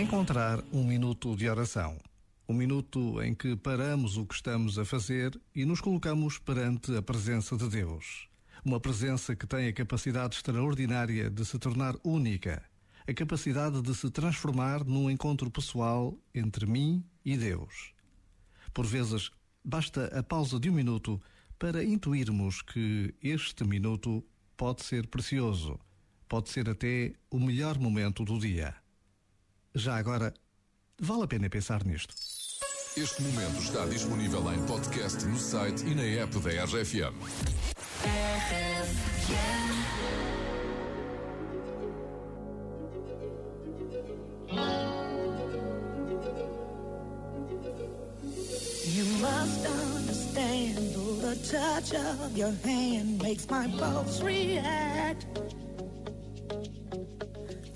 Encontrar um minuto de oração. Um minuto em que paramos o que estamos a fazer e nos colocamos perante a presença de Deus. Uma presença que tem a capacidade extraordinária de se tornar única, a capacidade de se transformar num encontro pessoal entre mim e Deus. Por vezes, basta a pausa de um minuto para intuirmos que este minuto pode ser precioso, pode ser até o melhor momento do dia. Já agora, vale a pena pensar nisto. Este momento está disponível em podcast no site e na app da RFM. You must understand, the touch of your hand makes my pulse react.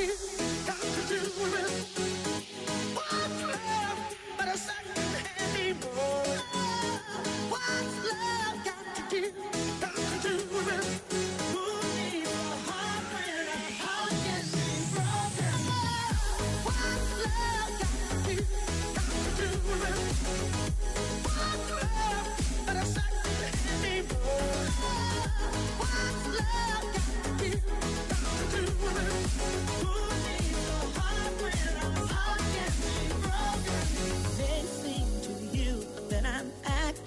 you.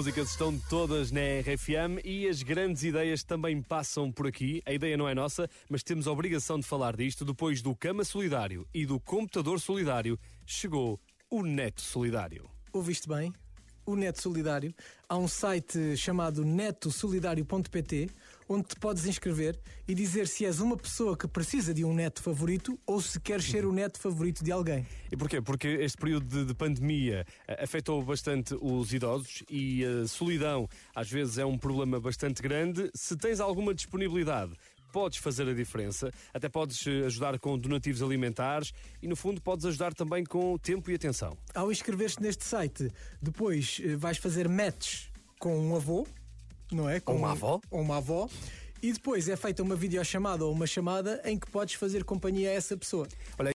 Músicas estão todas na RFM e as grandes ideias também passam por aqui. A ideia não é nossa, mas temos a obrigação de falar disto. Depois do Cama Solidário e do Computador Solidário, chegou o Neto Solidário. Ouviste bem? O Neto Solidário. Há um site chamado netosolidario.pt onde te podes inscrever e dizer se és uma pessoa que precisa de um neto favorito ou se queres ser o neto favorito de alguém. E porquê? Porque este período de, de pandemia eh, afetou bastante os idosos e a solidão às vezes é um problema bastante grande. Se tens alguma disponibilidade, podes fazer a diferença. Até podes eh, ajudar com donativos alimentares e, no fundo, podes ajudar também com tempo e atenção. Ao inscrever-te neste site, depois eh, vais fazer match com um avô, não é? Com Ou uma avó. Ou uma avó. E depois é feita uma videochamada ou uma chamada em que podes fazer companhia a essa pessoa. Olha,